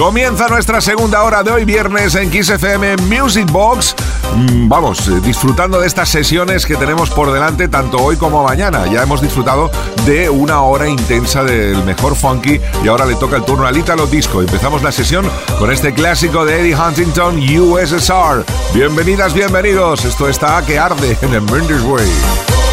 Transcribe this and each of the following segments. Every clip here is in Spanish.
Comienza nuestra segunda hora de hoy viernes en Kiss FM Music Box. Mm, vamos, eh, disfrutando de estas sesiones que tenemos por delante tanto hoy como mañana. Ya hemos disfrutado de una hora intensa del mejor funky y ahora le toca el turno al Italo Disco. Empezamos la sesión con este clásico de Eddie Huntington USSR. Bienvenidas, bienvenidos. Esto está que arde en el Mendes Way.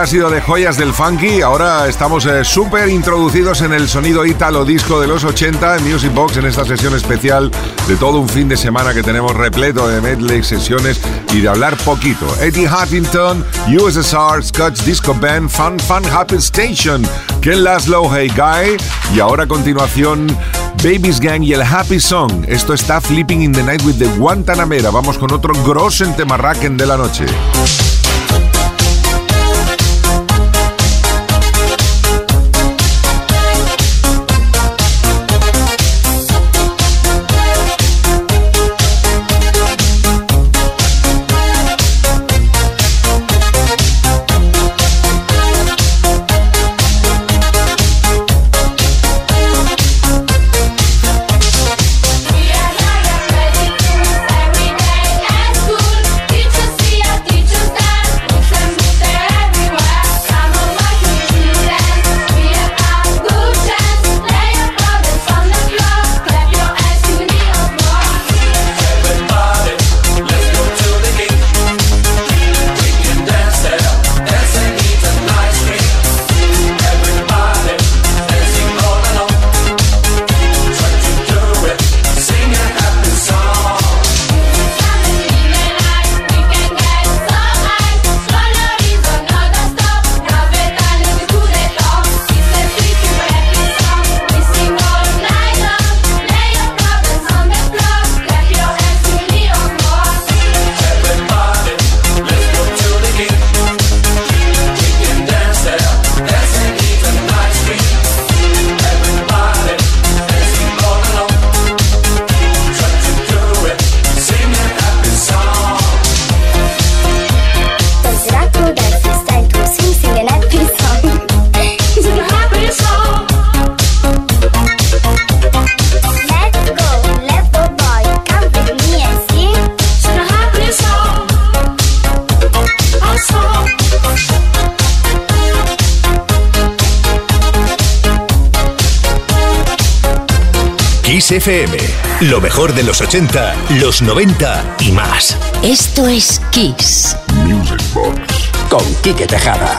Ha sido de joyas del funky, ahora estamos eh, súper introducidos en el sonido italo disco de los 80 en Music Box en esta sesión especial de todo un fin de semana que tenemos repleto de medley, sesiones y de hablar poquito. Eddie Huntington, USSR, Scotch Disco Band, Fun Fun Happy Station, Ken Laszlo, Hey Guy y ahora a continuación Babies Gang y el Happy Song. Esto está Flipping in the Night with the Guantanamera. Vamos con otro Grossen Temarraken de la noche. Lo mejor de los 80, los 90 y más. Esto es Kiss. Music Box. Con Quique Tejada.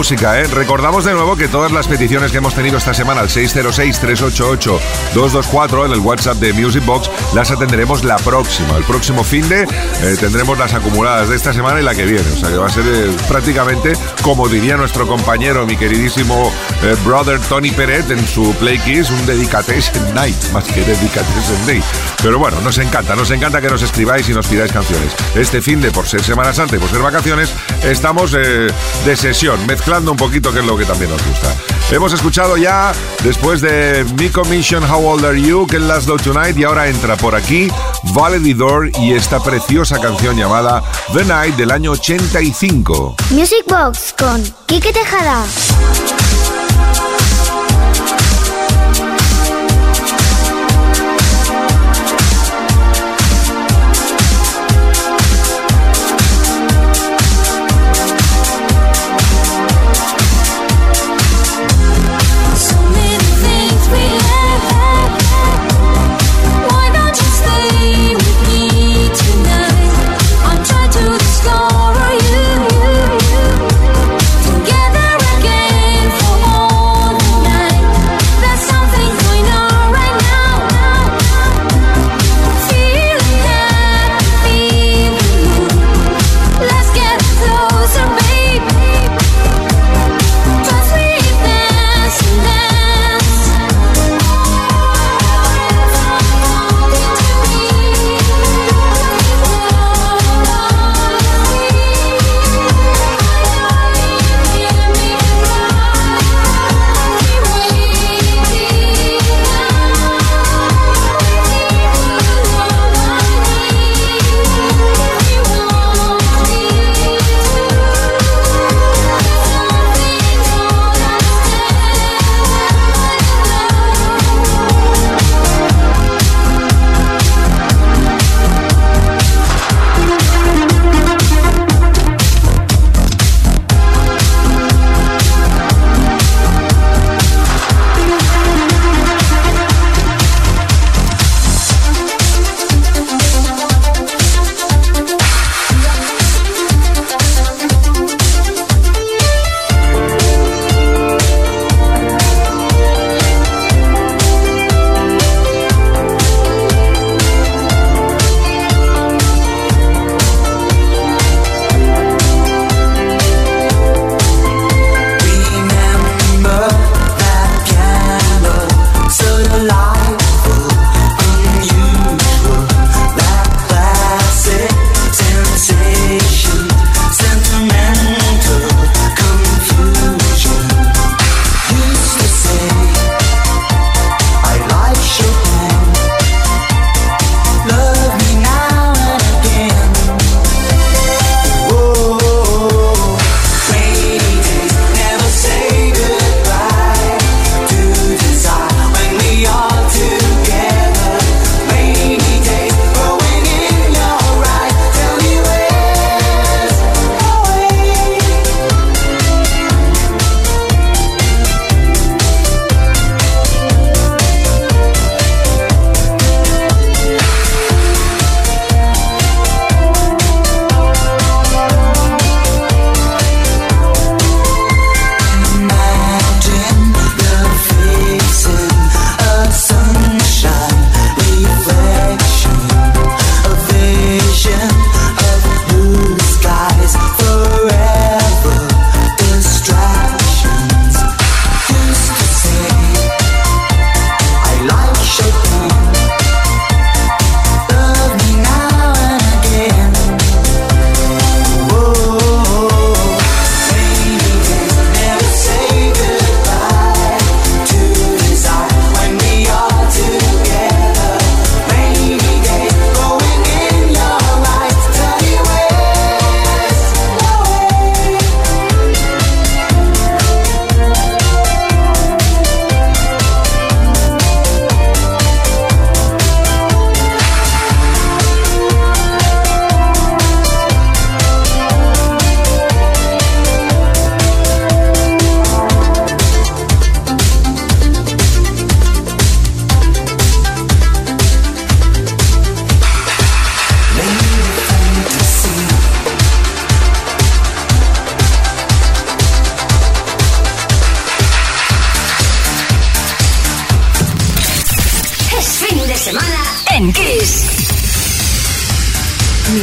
Música, ¿eh? Recordamos de nuevo que todas las peticiones que hemos tenido esta semana al 606-388-224 en el WhatsApp de Music Box las atenderemos la próxima. El próximo fin de eh, tendremos las acumuladas de esta semana y la que viene. O sea que va a ser eh, prácticamente, como diría nuestro compañero, mi queridísimo eh, brother Tony Peret en su Play Kiss, un Dedication Night, más que Dedication Day. Pero bueno, nos encanta, nos encanta que nos escribáis y nos pidáis canciones. Este fin de, por ser Semana Santa y por ser vacaciones, estamos eh, de sesión, mezclando un poquito, que es lo que también nos gusta. Hemos escuchado ya, después de Mi Commission How Old Are You, que Last Do Tonight, y ahora entra por aquí Valedidor y esta preciosa canción llamada The Night del año 85. Music Box con Kike Tejada.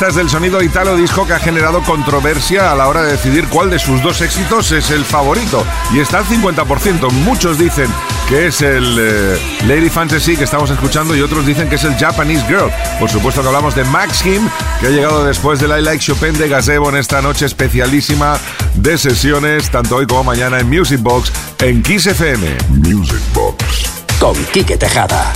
Artistas del sonido italo disco que ha generado controversia a la hora de decidir cuál de sus dos éxitos es el favorito. Y está al 50%. Muchos dicen que es el eh, Lady Fantasy que estamos escuchando y otros dicen que es el Japanese Girl. Por supuesto que hablamos de Max Kim, que ha llegado después del I Like Chopin de Gazebo en esta noche especialísima de sesiones, tanto hoy como mañana en Music Box en Kiss FM. Music Box. Con Quique Tejada.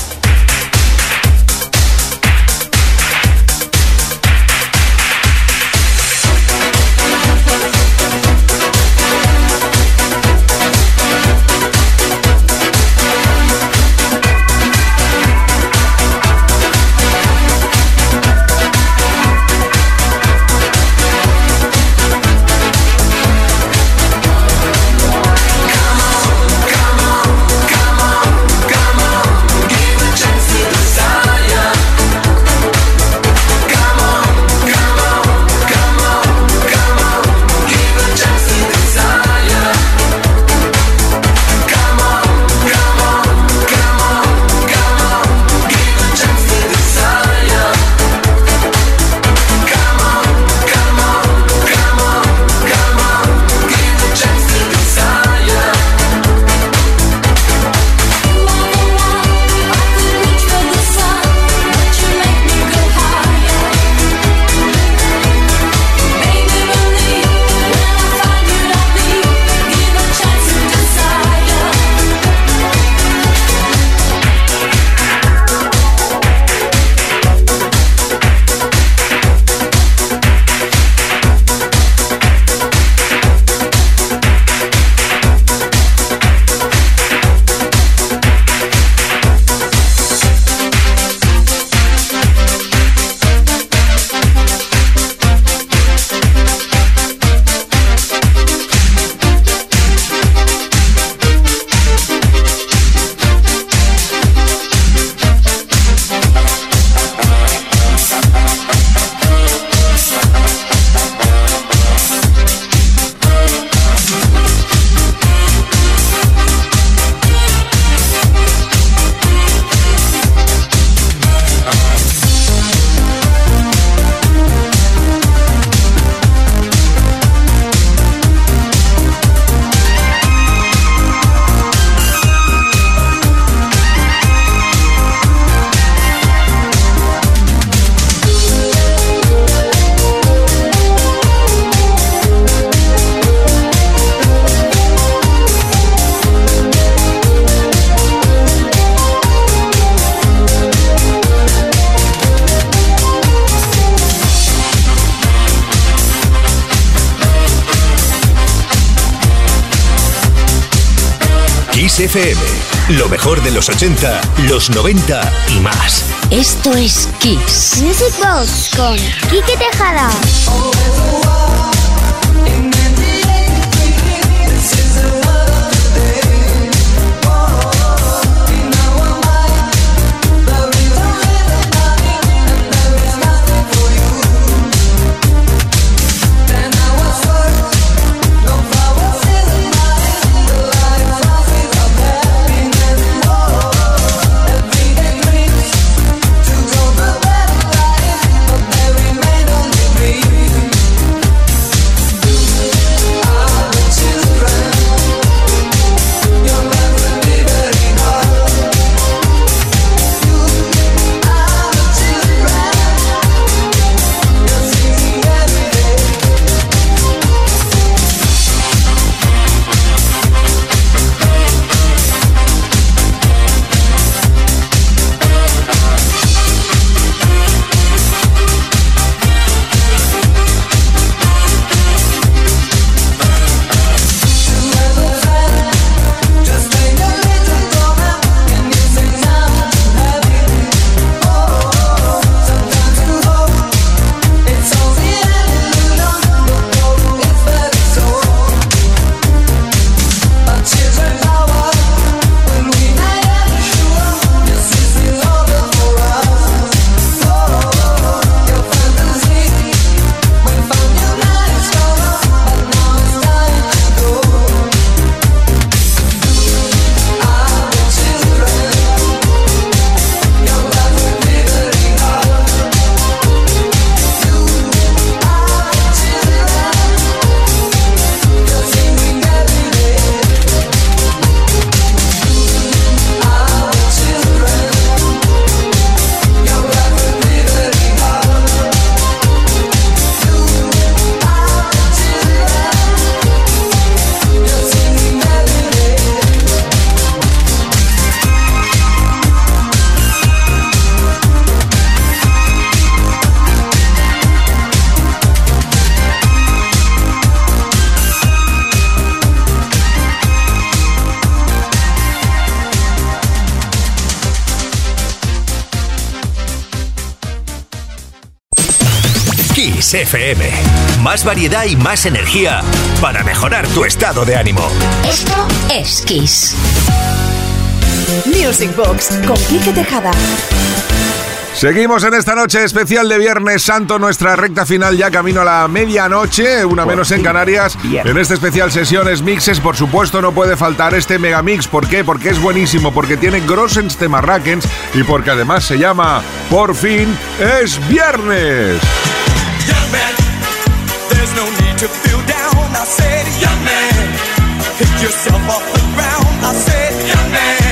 Lo mejor de los 80, los 90 y más. Esto es Kiss. Music Box con Quique Tejada. FM. Más variedad y más energía para mejorar tu estado de ánimo. Esto es Kiss. Music Box con Quique Tejada. Seguimos en esta noche especial de Viernes Santo, nuestra recta final ya camino a la medianoche, una menos en Canarias. En este especial sesiones mixes, por supuesto, no puede faltar este megamix. ¿Por qué? Porque es buenísimo, porque tiene Grossens Temarrakens y porque además se llama Por fin es Viernes. Young man, there's no need to feel down. I said, young man, pick yourself off the ground. I said, young man,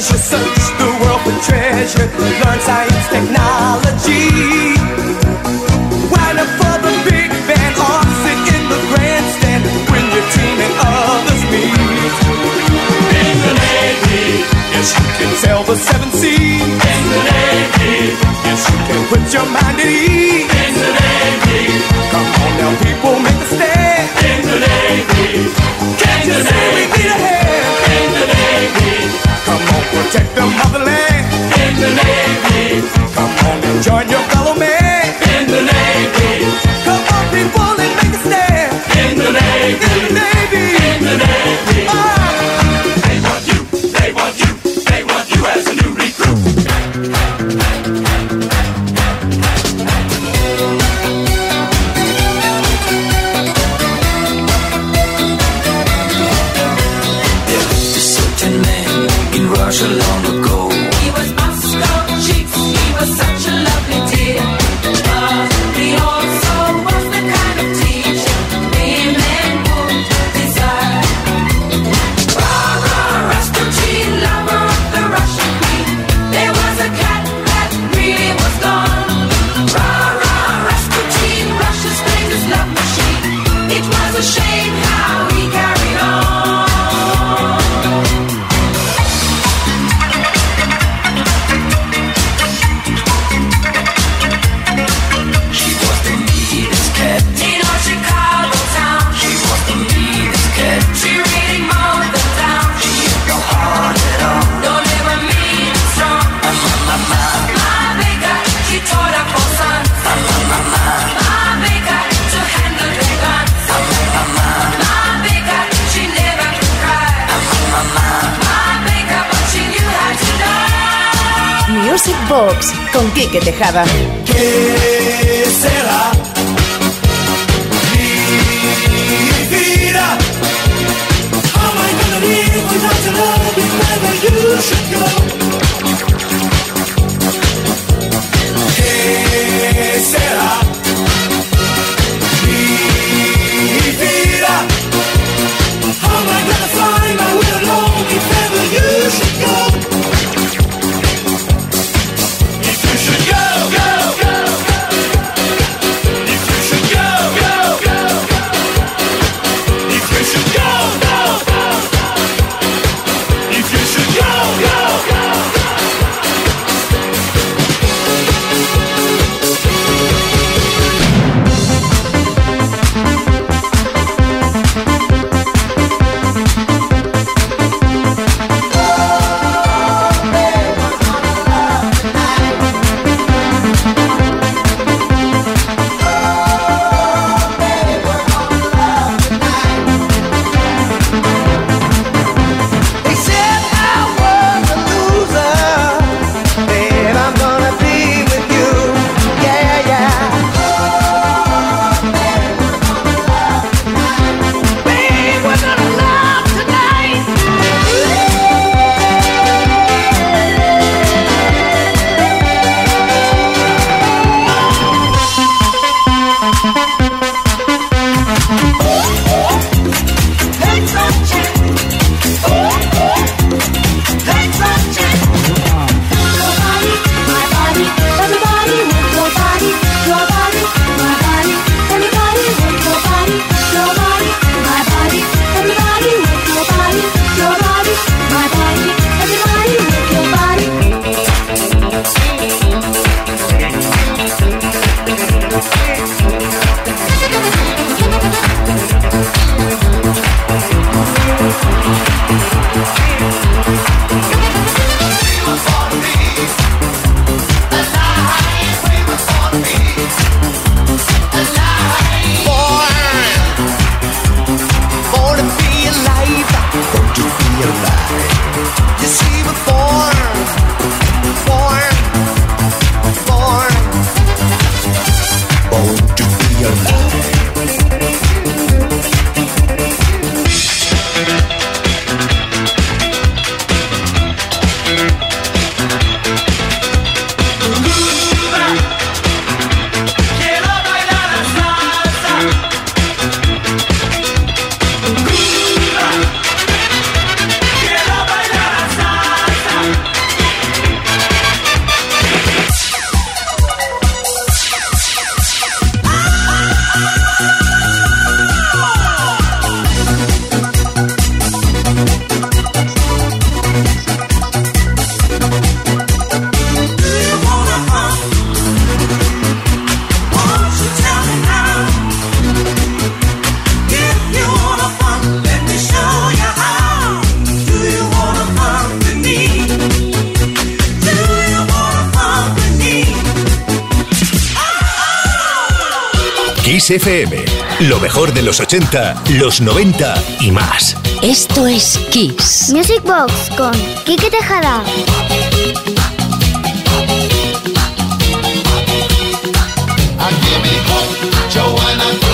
Search the world for treasure. Learn science, technology. Quique Tejada. Kiss FM. Lo mejor de los 80, los 90 y más. Esto es Kiss. Music Box con Kike Tejada. Joanna.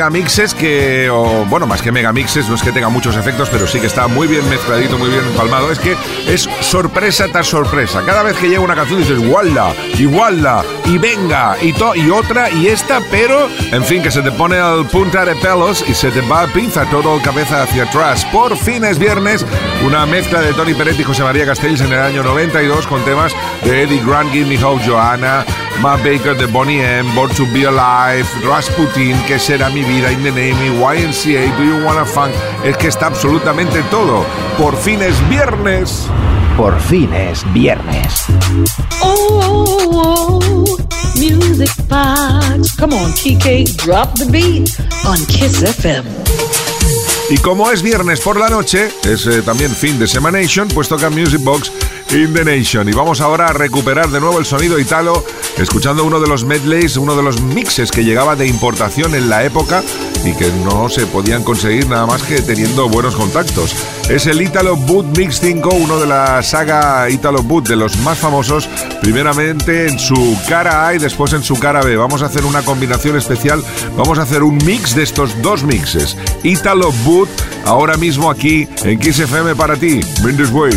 Megamixes que, o, bueno, más que megamixes, no es que tenga muchos efectos, pero sí que está muy bien mezcladito, muy bien empalmado. Es que es sorpresa tras sorpresa. Cada vez que llega una canción dices, igualda, igualda, y venga, y, to, y otra, y esta, pero, en fin, que se te pone al punta de pelos y se te va pinza todo cabeza hacia atrás. Por fin es viernes, una mezcla de Tony Peret y José María Castells en el año 92 con temas de Eddie Grant, Give Me Hope, Joanna, Matt Baker de Bonnie M, Born to Be Alive, Rasputin, Que será mi vida, In the Name, YNCA, Do You Wanna Funk. Es que está absolutamente todo. Por fin es viernes. Por fin es viernes. Oh, music box. Come on, Kike, drop the beat on Kiss FM. Y como es viernes por la noche, es eh, también fin de Semanation, pues toca Music Box in the Nation. Y vamos ahora a recuperar de nuevo el sonido italo, escuchando uno de los medleys, uno de los mixes que llegaba de importación en la época y que no se podían conseguir nada más que teniendo buenos contactos. Es el Italo Boot Mix 5, uno de la saga Italo Boot, de los más famosos, primeramente en su cara A y después en su cara B. Vamos a hacer una combinación especial, vamos a hacer un mix de estos dos mixes. Italo Boot, ahora mismo aquí en Kiss FM para ti. Bring this way.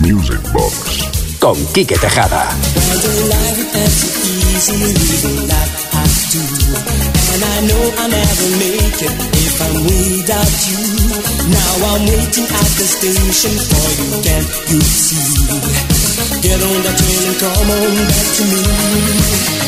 Music Box. Con Quique Tejada. And I know I'll never make it if I'm without you. Now I'm waiting at the station for you, can you see? Get on that train and come on back to me.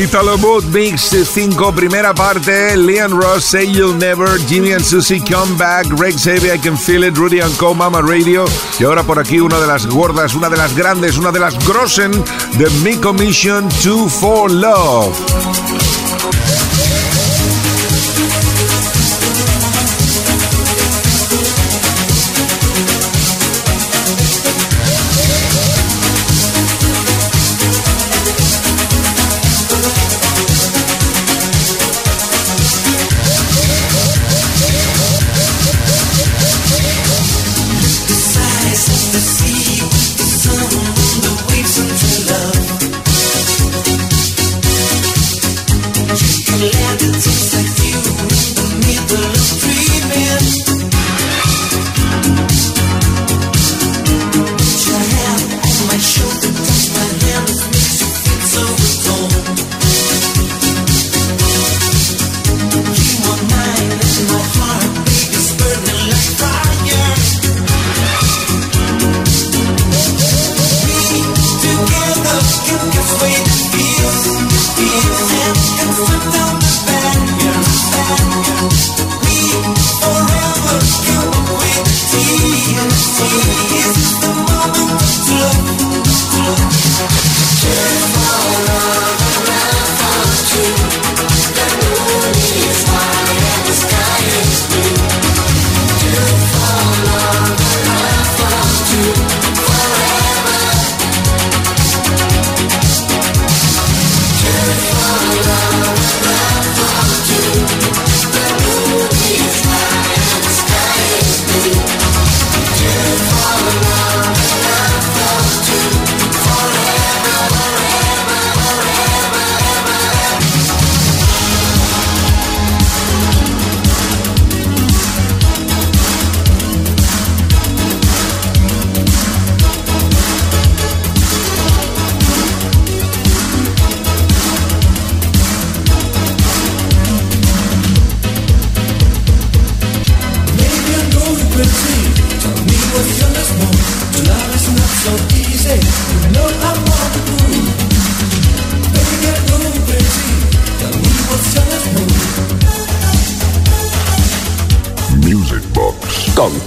Italo Boot Mix 5, primera parte. Leon Ross, Say You'll Never. Jimmy and Susie, Come Back. Greg Xavier, I Can Feel It. Rudy and Co, Mama Radio. Y ahora por aquí una de las gordas, una de las grandes, una de las grossen de Mi Commission 2 for Love.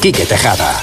Quique Tejada.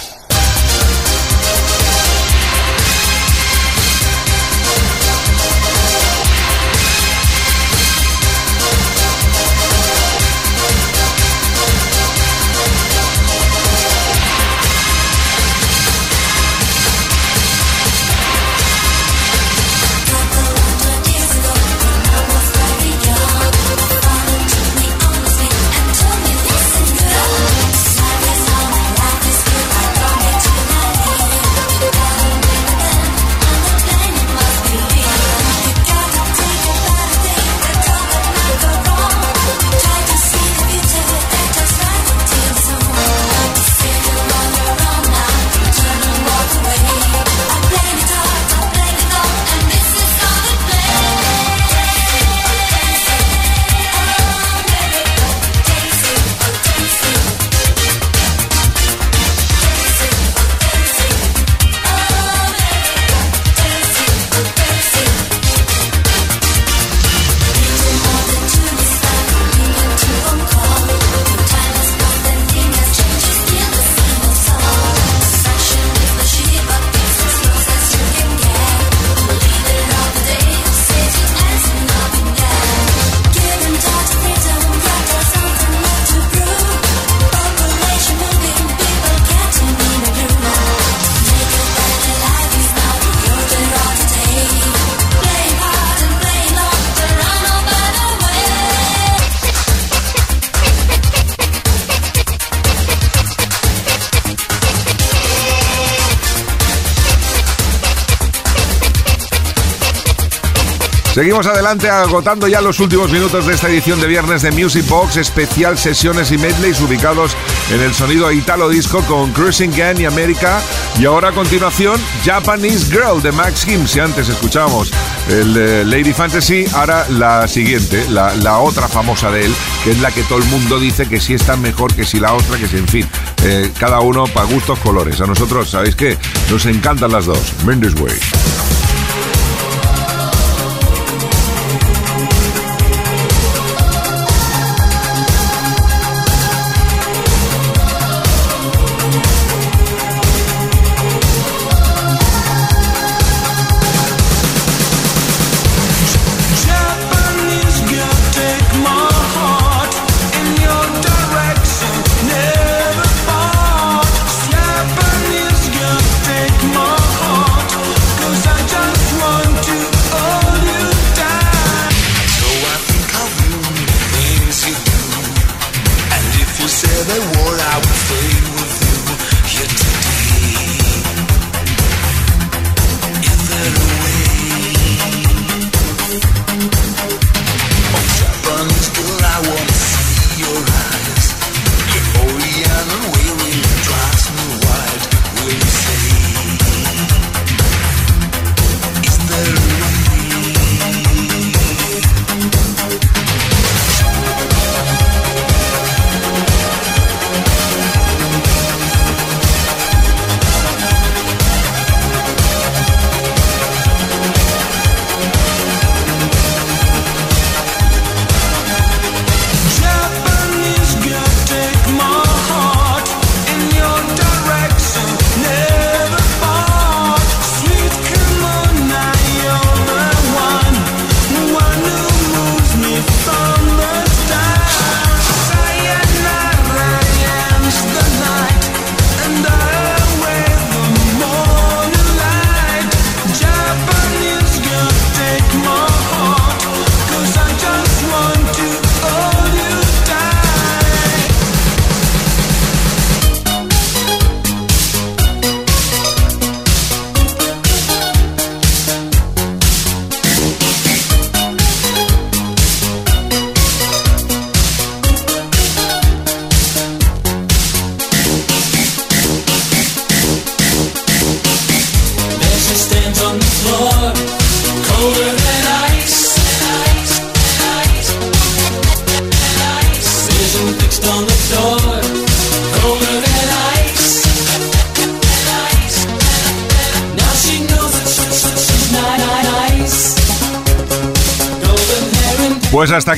Seguimos adelante agotando ya los últimos minutos de esta edición de viernes de Music Box, especial sesiones y medleys ubicados en el sonido Italo Disco con Cruising Gang y América. Y ahora a continuación, Japanese Girl de Max Kim. Si antes escuchábamos el eh, Lady Fantasy, ahora la siguiente, la, otra famosa de él, que es la que todo el mundo dice que sí está mejor que si la otra, que si en fin, eh, cada uno para gustos colores. A nosotros, ¿sabéis qué? Nos encantan las dos. Mendes Way.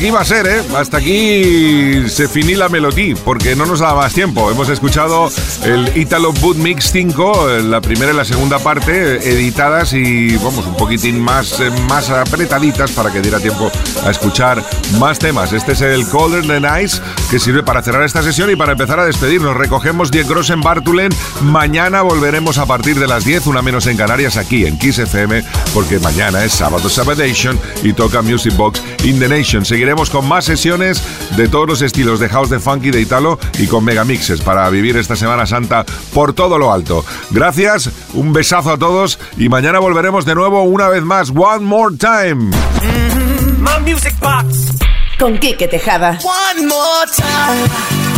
Aquí va a ser, ¿eh? Hasta aquí se finí la melodía, porque no nos da más tiempo. Hemos escuchado el Italo Boot Mix 5, eh, la primera y la segunda parte, eh, editadas y, vamos, un poquitín más, eh, más apretaditas para que diera tiempo a escuchar más temas. Este es el Colder Than Ice, que sirve para cerrar esta sesión y para empezar a despedirnos. Recogemos 10 Grossen Bartulen. Mañana volveremos a partir de las 10, una menos en Canarias, aquí en Kiss FM, porque mañana es sábado Sabadation y toca Music Box in the Nation. Seguiremos con más sesiones de todos los estilos de house, de funky, de italo y con megamixes para vivir esta Semana Santa por todo lo alto. Gracias, un besazo a todos y mañana volveremos de nuevo una vez más. One more time. My music box. Con Quique Tejada. One more time.